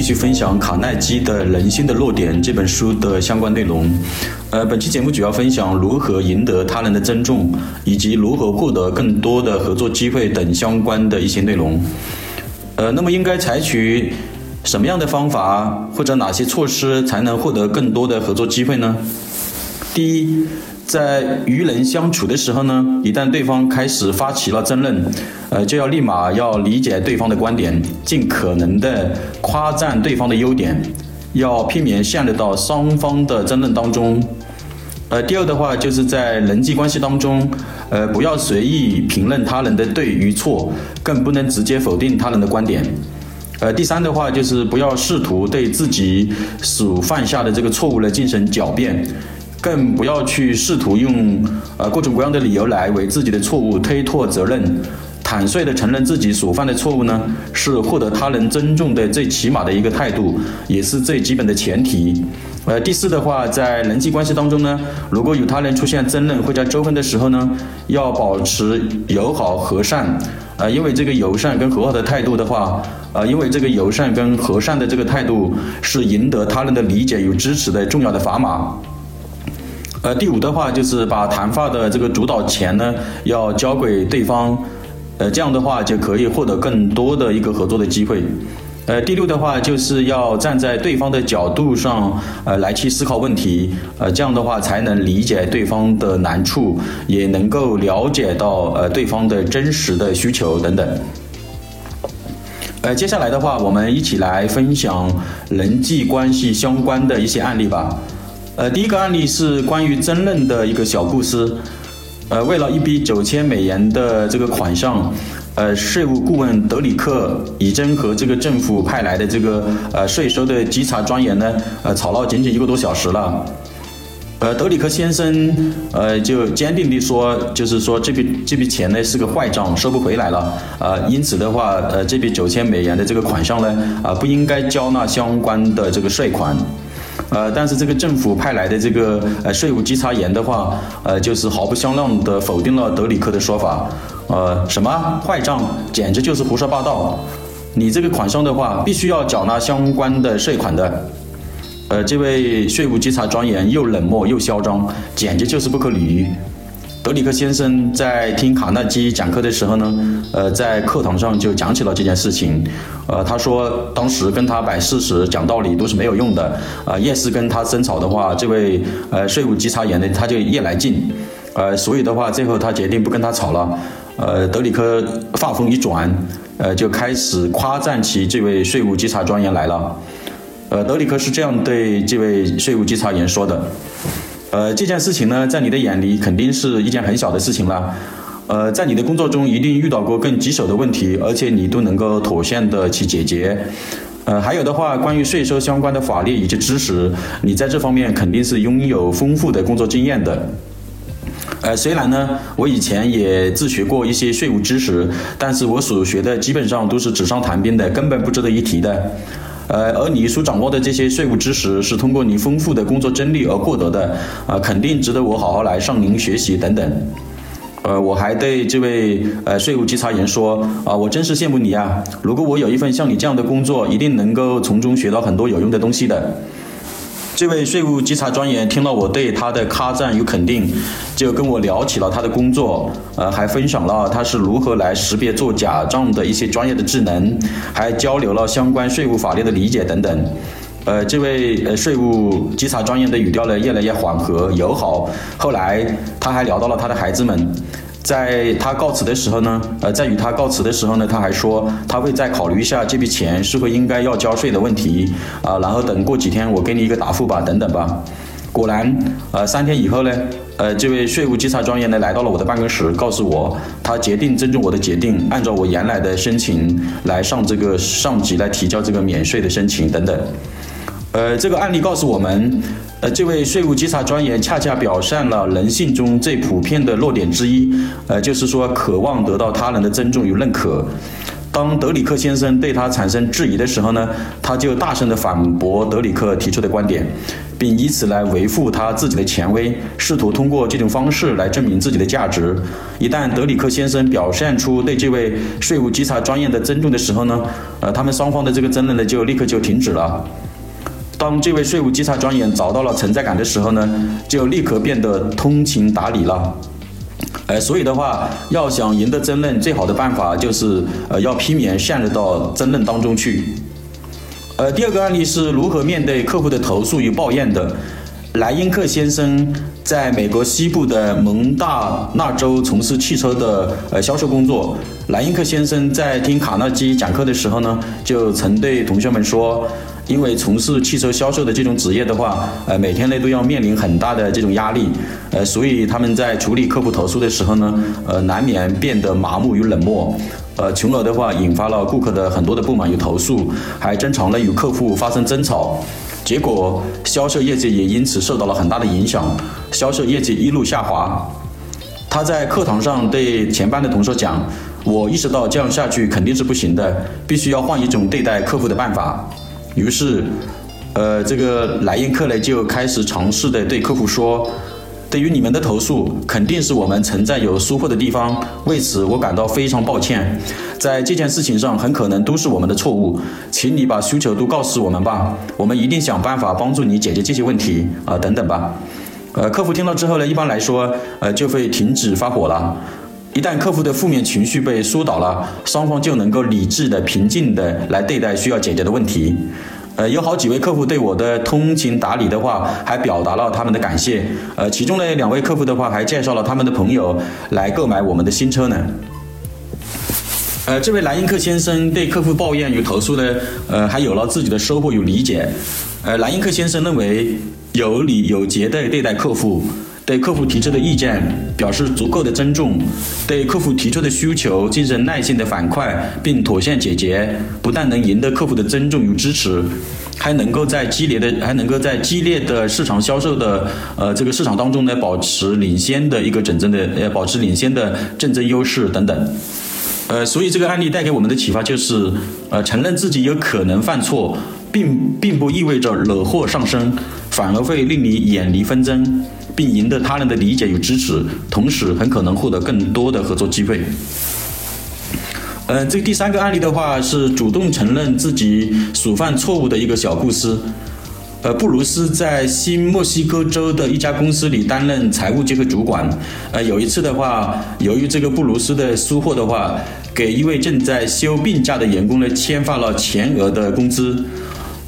继续分享卡耐基的《人性的弱点》这本书的相关内容。呃，本期节目主要分享如何赢得他人的尊重，以及如何获得更多的合作机会等相关的一些内容。呃，那么应该采取什么样的方法或者哪些措施才能获得更多的合作机会呢？第一。在与人相处的时候呢，一旦对方开始发起了争论，呃，就要立马要理解对方的观点，尽可能的夸赞对方的优点，要避免陷入到双方的争论当中。呃，第二的话，就是在人际关系当中，呃，不要随意评论他人的对与错，更不能直接否定他人的观点。呃，第三的话，就是不要试图对自己所犯下的这个错误来进行狡辩。更不要去试图用呃各种各样的理由来为自己的错误推脱责任，坦率的承认自己所犯的错误呢，是获得他人尊重的最起码的一个态度，也是最基本的前提。呃，第四的话，在人际关系当中呢，如果有他人出现争论或者纠纷的时候呢，要保持友好和善，呃，因为这个友善跟和好的态度的话，呃，因为这个友善跟和善的这个态度是赢得他人的理解与支持的重要的砝码。呃，第五的话就是把谈话的这个主导权呢，要交给对方，呃，这样的话就可以获得更多的一个合作的机会。呃，第六的话就是要站在对方的角度上，呃，来去思考问题，呃，这样的话才能理解对方的难处，也能够了解到呃对方的真实的需求等等。呃，接下来的话，我们一起来分享人际关系相关的一些案例吧。呃，第一个案例是关于争论的一个小故事。呃，为了一笔九千美元的这个款项，呃，税务顾问德里克已经和这个政府派来的这个呃税收的稽查专员呢，呃，吵了仅仅一个多小时了。呃，德里克先生呃就坚定地说，就是说这笔这笔钱呢是个坏账，收不回来了。呃，因此的话，呃，这笔九千美元的这个款项呢，啊，不应该交纳相关的这个税款。呃，但是这个政府派来的这个呃税务稽查员的话，呃，就是毫不相让的否定了德里克的说法，呃，什么坏账，简直就是胡说八道。你这个款项的话，必须要缴纳相关的税款的。呃，这位税务稽查专员又冷漠又嚣张，简直就是不可理喻。德里克先生在听卡耐基讲课的时候呢，呃，在课堂上就讲起了这件事情。呃，他说当时跟他摆事实、讲道理都是没有用的。啊，越是跟他争吵的话，这位呃税务稽查员呢，他就越来劲。呃，所以的话，最后他决定不跟他吵了。呃，德里克话锋一转，呃，就开始夸赞起这位税务稽查专员来了。呃，德里克是这样对这位税务稽查员说的。呃，这件事情呢，在你的眼里肯定是一件很小的事情了。呃，在你的工作中一定遇到过更棘手的问题，而且你都能够妥善的去解决。呃，还有的话，关于税收相关的法律以及知识，你在这方面肯定是拥有丰富的工作经验的。呃，虽然呢，我以前也自学过一些税务知识，但是我所学的基本上都是纸上谈兵的，根本不值得一提的。呃，而你所掌握的这些税务知识是通过你丰富的工作经历而获得的，啊，肯定值得我好好来向您学习等等。呃，我还对这位呃税务稽查员说，啊，我真是羡慕你啊！如果我有一份像你这样的工作，一定能够从中学到很多有用的东西的。这位税务稽查专员听了我对他的夸赞与肯定，就跟我聊起了他的工作，呃，还分享了他是如何来识别做假账的一些专业的智能，还交流了相关税务法律的理解等等。呃，这位呃税务稽查专员的语调呢越来越缓和友好。后来他还聊到了他的孩子们。在他告辞的时候呢，呃，在与他告辞的时候呢，他还说他会再考虑一下这笔钱是否应该要交税的问题啊，然后等过几天我给你一个答复吧，等等吧。果然，呃，三天以后呢，呃，这位税务稽查专员呢来到了我的办公室，告诉我他决定尊重我的决定，按照我原来的申请来上这个上级来提交这个免税的申请等等。呃，这个案例告诉我们。呃，这位税务稽查专员恰恰表现了人性中最普遍的弱点之一，呃，就是说渴望得到他人的尊重与认可。当德里克先生对他产生质疑的时候呢，他就大声地反驳德里克提出的观点，并以此来维护他自己的权威，试图通过这种方式来证明自己的价值。一旦德里克先生表现出对这位税务稽查专员的尊重的时候呢，呃，他们双方的这个争论呢就立刻就停止了。当这位税务稽查专员找到了存在感的时候呢，就立刻变得通情达理了。呃，所以的话，要想赢得争论，最好的办法就是呃，要避免陷入到争论当中去。呃，第二个案例是如何面对客户的投诉与抱怨的。莱因克先生在美国西部的蒙大纳州从事汽车的呃销售工作。莱因克先生在听卡耐基讲课的时候呢，就曾对同学们说，因为从事汽车销售的这种职业的话，呃，每天呢都要面临很大的这种压力，呃，所以他们在处理客户投诉的时候呢，呃，难免变得麻木与冷漠。呃，从而的话引发了顾客的很多的不满与投诉，还经常呢与客户发生争吵，结果销售业绩也因此受到了很大的影响，销售业绩一路下滑。他在课堂上对前班的同学讲：“我意识到这样下去肯定是不行的，必须要换一种对待客户的办法。”于是，呃，这个莱因克呢就开始尝试的对客户说。对于你们的投诉，肯定是我们存在有疏忽的地方，为此我感到非常抱歉。在这件事情上，很可能都是我们的错误，请你把需求都告诉我们吧，我们一定想办法帮助你解决这些问题啊，等等吧。呃，客户听到之后呢，一般来说，呃，就会停止发火了。一旦客户的负面情绪被疏导了，双方就能够理智的、平静的来对待需要解决的问题。呃，有好几位客户对我的通情达理的话，还表达了他们的感谢。呃，其中呢两位客户的话，还介绍了他们的朋友来购买我们的新车呢。呃，这位莱因克先生对客户抱怨与投诉呢，呃，还有了自己的收获与理解。呃，莱因克先生认为，有礼有节的对待客户。对客户提出的意见表示足够的尊重，对客户提出的需求进行耐心的反馈，并妥善解决，不但能赢得客户的尊重与支持，还能够在激烈的还能够在激烈的市场销售的呃这个市场当中呢保持领先的一个整正的呃保持领先的竞争优势等等。呃，所以这个案例带给我们的启发就是，呃，承认自己有可能犯错，并并不意味着惹祸上身，反而会令你远离纷争。并赢得他人的理解与支持，同时很可能获得更多的合作机会。嗯，这第三个案例的话是主动承认自己所犯错误的一个小故事。呃，布鲁斯在新墨西哥州的一家公司里担任财务结合主管。呃，有一次的话，由于这个布鲁斯的疏忽的话，给一位正在休病假的员工呢签发了全额的工资。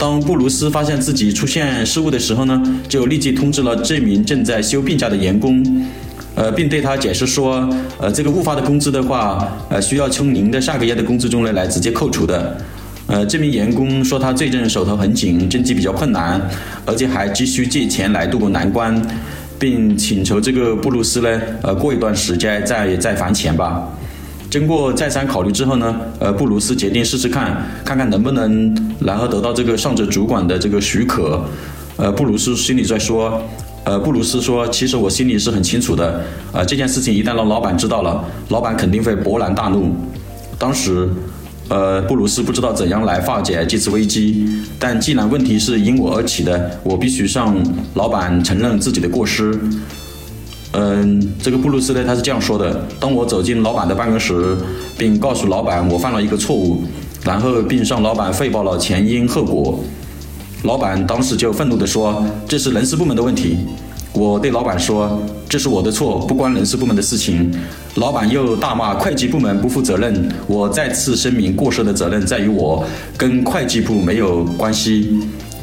当布鲁斯发现自己出现失误的时候呢，就立即通知了这名正在休病假的员工，呃，并对他解释说，呃，这个误发的工资的话，呃，需要从您的下个月的工资中呢来直接扣除的。呃，这名员工说他最近手头很紧，经济比较困难，而且还急需借钱来渡过难关，并请求这个布鲁斯呢，呃，过一段时间再再还钱吧。经过再三考虑之后呢，呃，布鲁斯决定试试看，看看能不能然后得到这个上级主管的这个许可。呃，布鲁斯心里在说，呃，布鲁斯说，其实我心里是很清楚的，呃，这件事情一旦让老板知道了，老板肯定会勃然大怒。当时，呃，布鲁斯不知道怎样来化解这次危机，但既然问题是因我而起的，我必须向老板承认自己的过失。嗯，这个布鲁斯呢，他是这样说的：当我走进老板的办公室，并告诉老板我犯了一个错误，然后并向老板汇报了前因后果，老板当时就愤怒地说：“这是人事部门的问题。”我对老板说：“这是我的错，不关人事部门的事情。”老板又大骂会计部门不负责任。我再次声明，过失的责任在于我，跟会计部没有关系。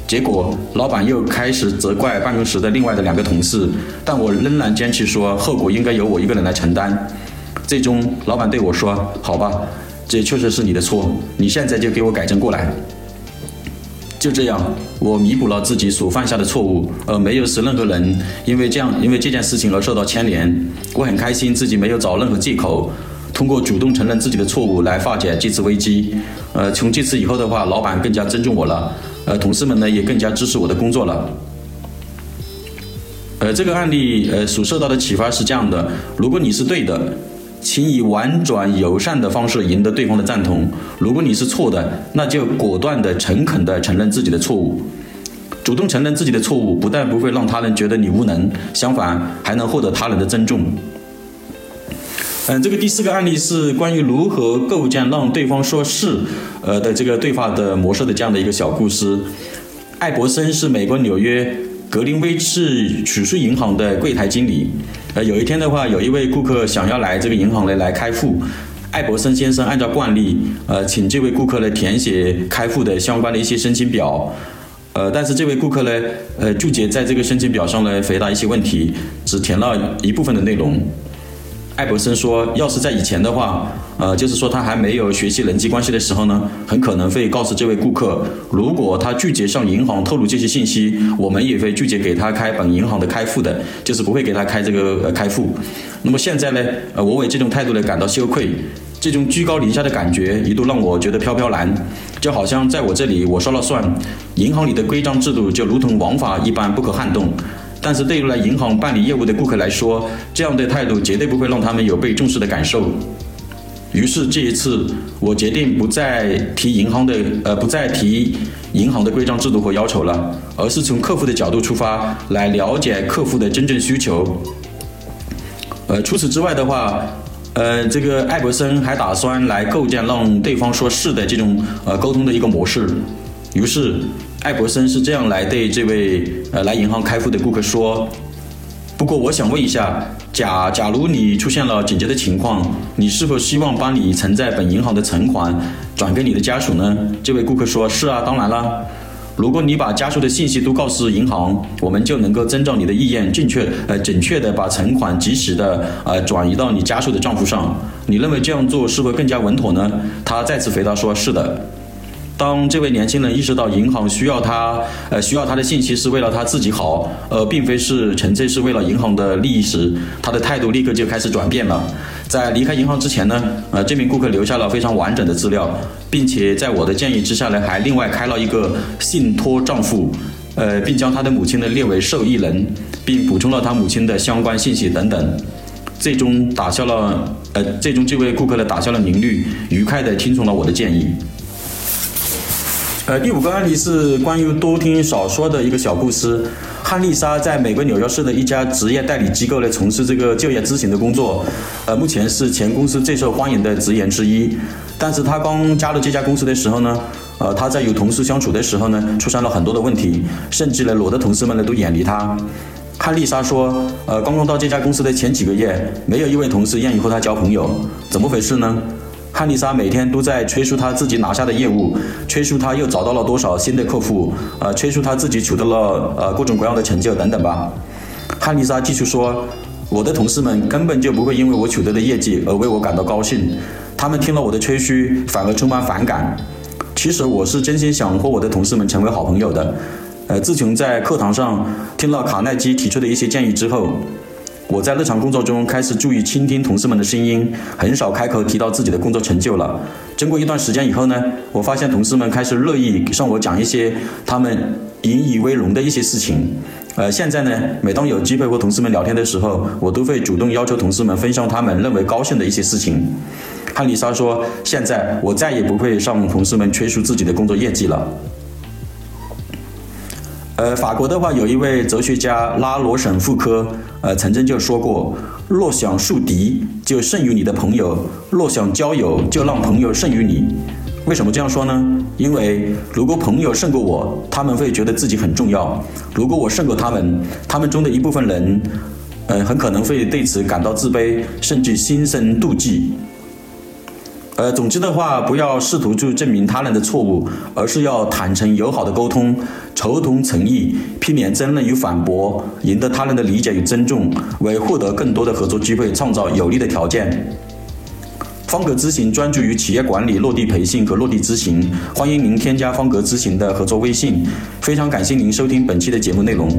结果，老板又开始责怪办公室的另外的两个同事，但我仍然坚持说后果应该由我一个人来承担。最终，老板对我说：“好吧，这确实是你的错，你现在就给我改正过来。”就这样，我弥补了自己所犯下的错误，而没有使任何人因为这样因为这件事情而受到牵连。我很开心自己没有找任何借口，通过主动承认自己的错误来化解这次危机。呃，从这次以后的话，老板更加尊重我了。呃，同事们呢也更加支持我的工作了。呃，这个案例呃所受到的启发是这样的：如果你是对的，请以婉转友善的方式赢得对方的赞同；如果你是错的，那就果断的、诚恳的承认自己的错误。主动承认自己的错误，不但不会让他人觉得你无能，相反还能获得他人的尊重。嗯，这个第四个案例是关于如何构建让对方说是，呃的这个对话的模式的这样的一个小故事。艾伯森是美国纽约格林威治储蓄银行的柜台经理。呃，有一天的话，有一位顾客想要来这个银行来来开户，艾伯森先生按照惯例，呃，请这位顾客来填写开户的相关的一些申请表。呃，但是这位顾客呢，呃，拒绝在这个申请表上呢回答一些问题，只填了一部分的内容。艾伯森说：“要是在以前的话，呃，就是说他还没有学习人际关系的时候呢，很可能会告诉这位顾客，如果他拒绝向银行透露这些信息，我们也会拒绝给他开本银行的开户的，就是不会给他开这个呃开户。那么现在呢，呃，我为这种态度呢感到羞愧，这种居高临下的感觉一度让我觉得飘飘然，就好像在我这里我说了算，银行里的规章制度就如同王法一般不可撼动。”但是对于来银行办理业务的顾客来说，这样的态度绝对不会让他们有被重视的感受。于是这一次，我决定不再提银行的呃，不再提银行的规章制度和要求了，而是从客户的角度出发，来了解客户的真正需求。呃，除此之外的话，呃，这个艾伯森还打算来构建让对方说是的这种呃沟通的一个模式。于是。艾伯森是这样来对这位呃来银行开户的顾客说：“不过我想问一下，假假如你出现了紧急的情况，你是否希望把你存在本银行的存款转给你的家属呢？”这位顾客说：“是啊，当然了。如果你把家属的信息都告诉银行，我们就能够遵照你的意愿，正确呃准确的把存款及时的呃转移到你家属的账户上。你认为这样做是否更加稳妥呢？”他再次回答说：“是的。”当这位年轻人意识到银行需要他，呃，需要他的信息是为了他自己好，呃，并非是纯粹是为了银行的利益时，他的态度立刻就开始转变了。在离开银行之前呢，呃，这名顾客留下了非常完整的资料，并且在我的建议之下呢，还另外开了一个信托账户，呃，并将他的母亲呢列为受益人，并补充了他母亲的相关信息等等，最终打消了，呃，最终这位顾客呢打消了凝虑，愉快地听从了我的建议。呃，第五个案例是关于多听少说的一个小故事。汉丽莎在美国纽约市的一家职业代理机构呢从事这个就业咨询的工作，呃，目前是全公司最受欢迎的职员之一。但是她刚加入这家公司的时候呢，呃，她在与同事相处的时候呢，出现了很多的问题，甚至呢，裸的同事们呢都远离她。汉丽莎说，呃，刚刚到这家公司的前几个月，没有一位同事愿意和她交朋友，怎么回事呢？汉丽莎每天都在吹述她自己拿下的业务，吹述她又找到了多少新的客户，呃，吹述她自己取得了呃各种各样的成就等等吧。汉丽莎继续说：“我的同事们根本就不会因为我取得的业绩而为我感到高兴，他们听了我的吹嘘反而充满反感。其实我是真心想和我的同事们成为好朋友的。呃，自从在课堂上听了卡耐基提出的一些建议之后。”我在日常工作中开始注意倾听同事们的声音，很少开口提到自己的工作成就了。经过一段时间以后呢，我发现同事们开始乐意向我讲一些他们引以为荣的一些事情。呃，现在呢，每当有机会和同事们聊天的时候，我都会主动要求同事们分享他们认为高兴的一些事情。汉丽莎说：“现在我再也不会向同事们吹嘘自己的工作业绩了。”呃，法国的话有一位哲学家拉罗什富科，呃，曾经就说过：若想树敌，就胜于你的朋友；若想交友，就让朋友胜于你。为什么这样说呢？因为如果朋友胜过我，他们会觉得自己很重要；如果我胜过他们，他们中的一部分人，呃，很可能会对此感到自卑，甚至心生妒忌。呃，总之的话，不要试图去证明他人的错误，而是要坦诚友好的沟通，求同存异，避免争论与反驳，赢得他人的理解与尊重，为获得更多的合作机会创造有利的条件。方格咨询专注于企业管理、落地培训和落地咨询，欢迎您添加方格咨询的合作微信。非常感谢您收听本期的节目内容。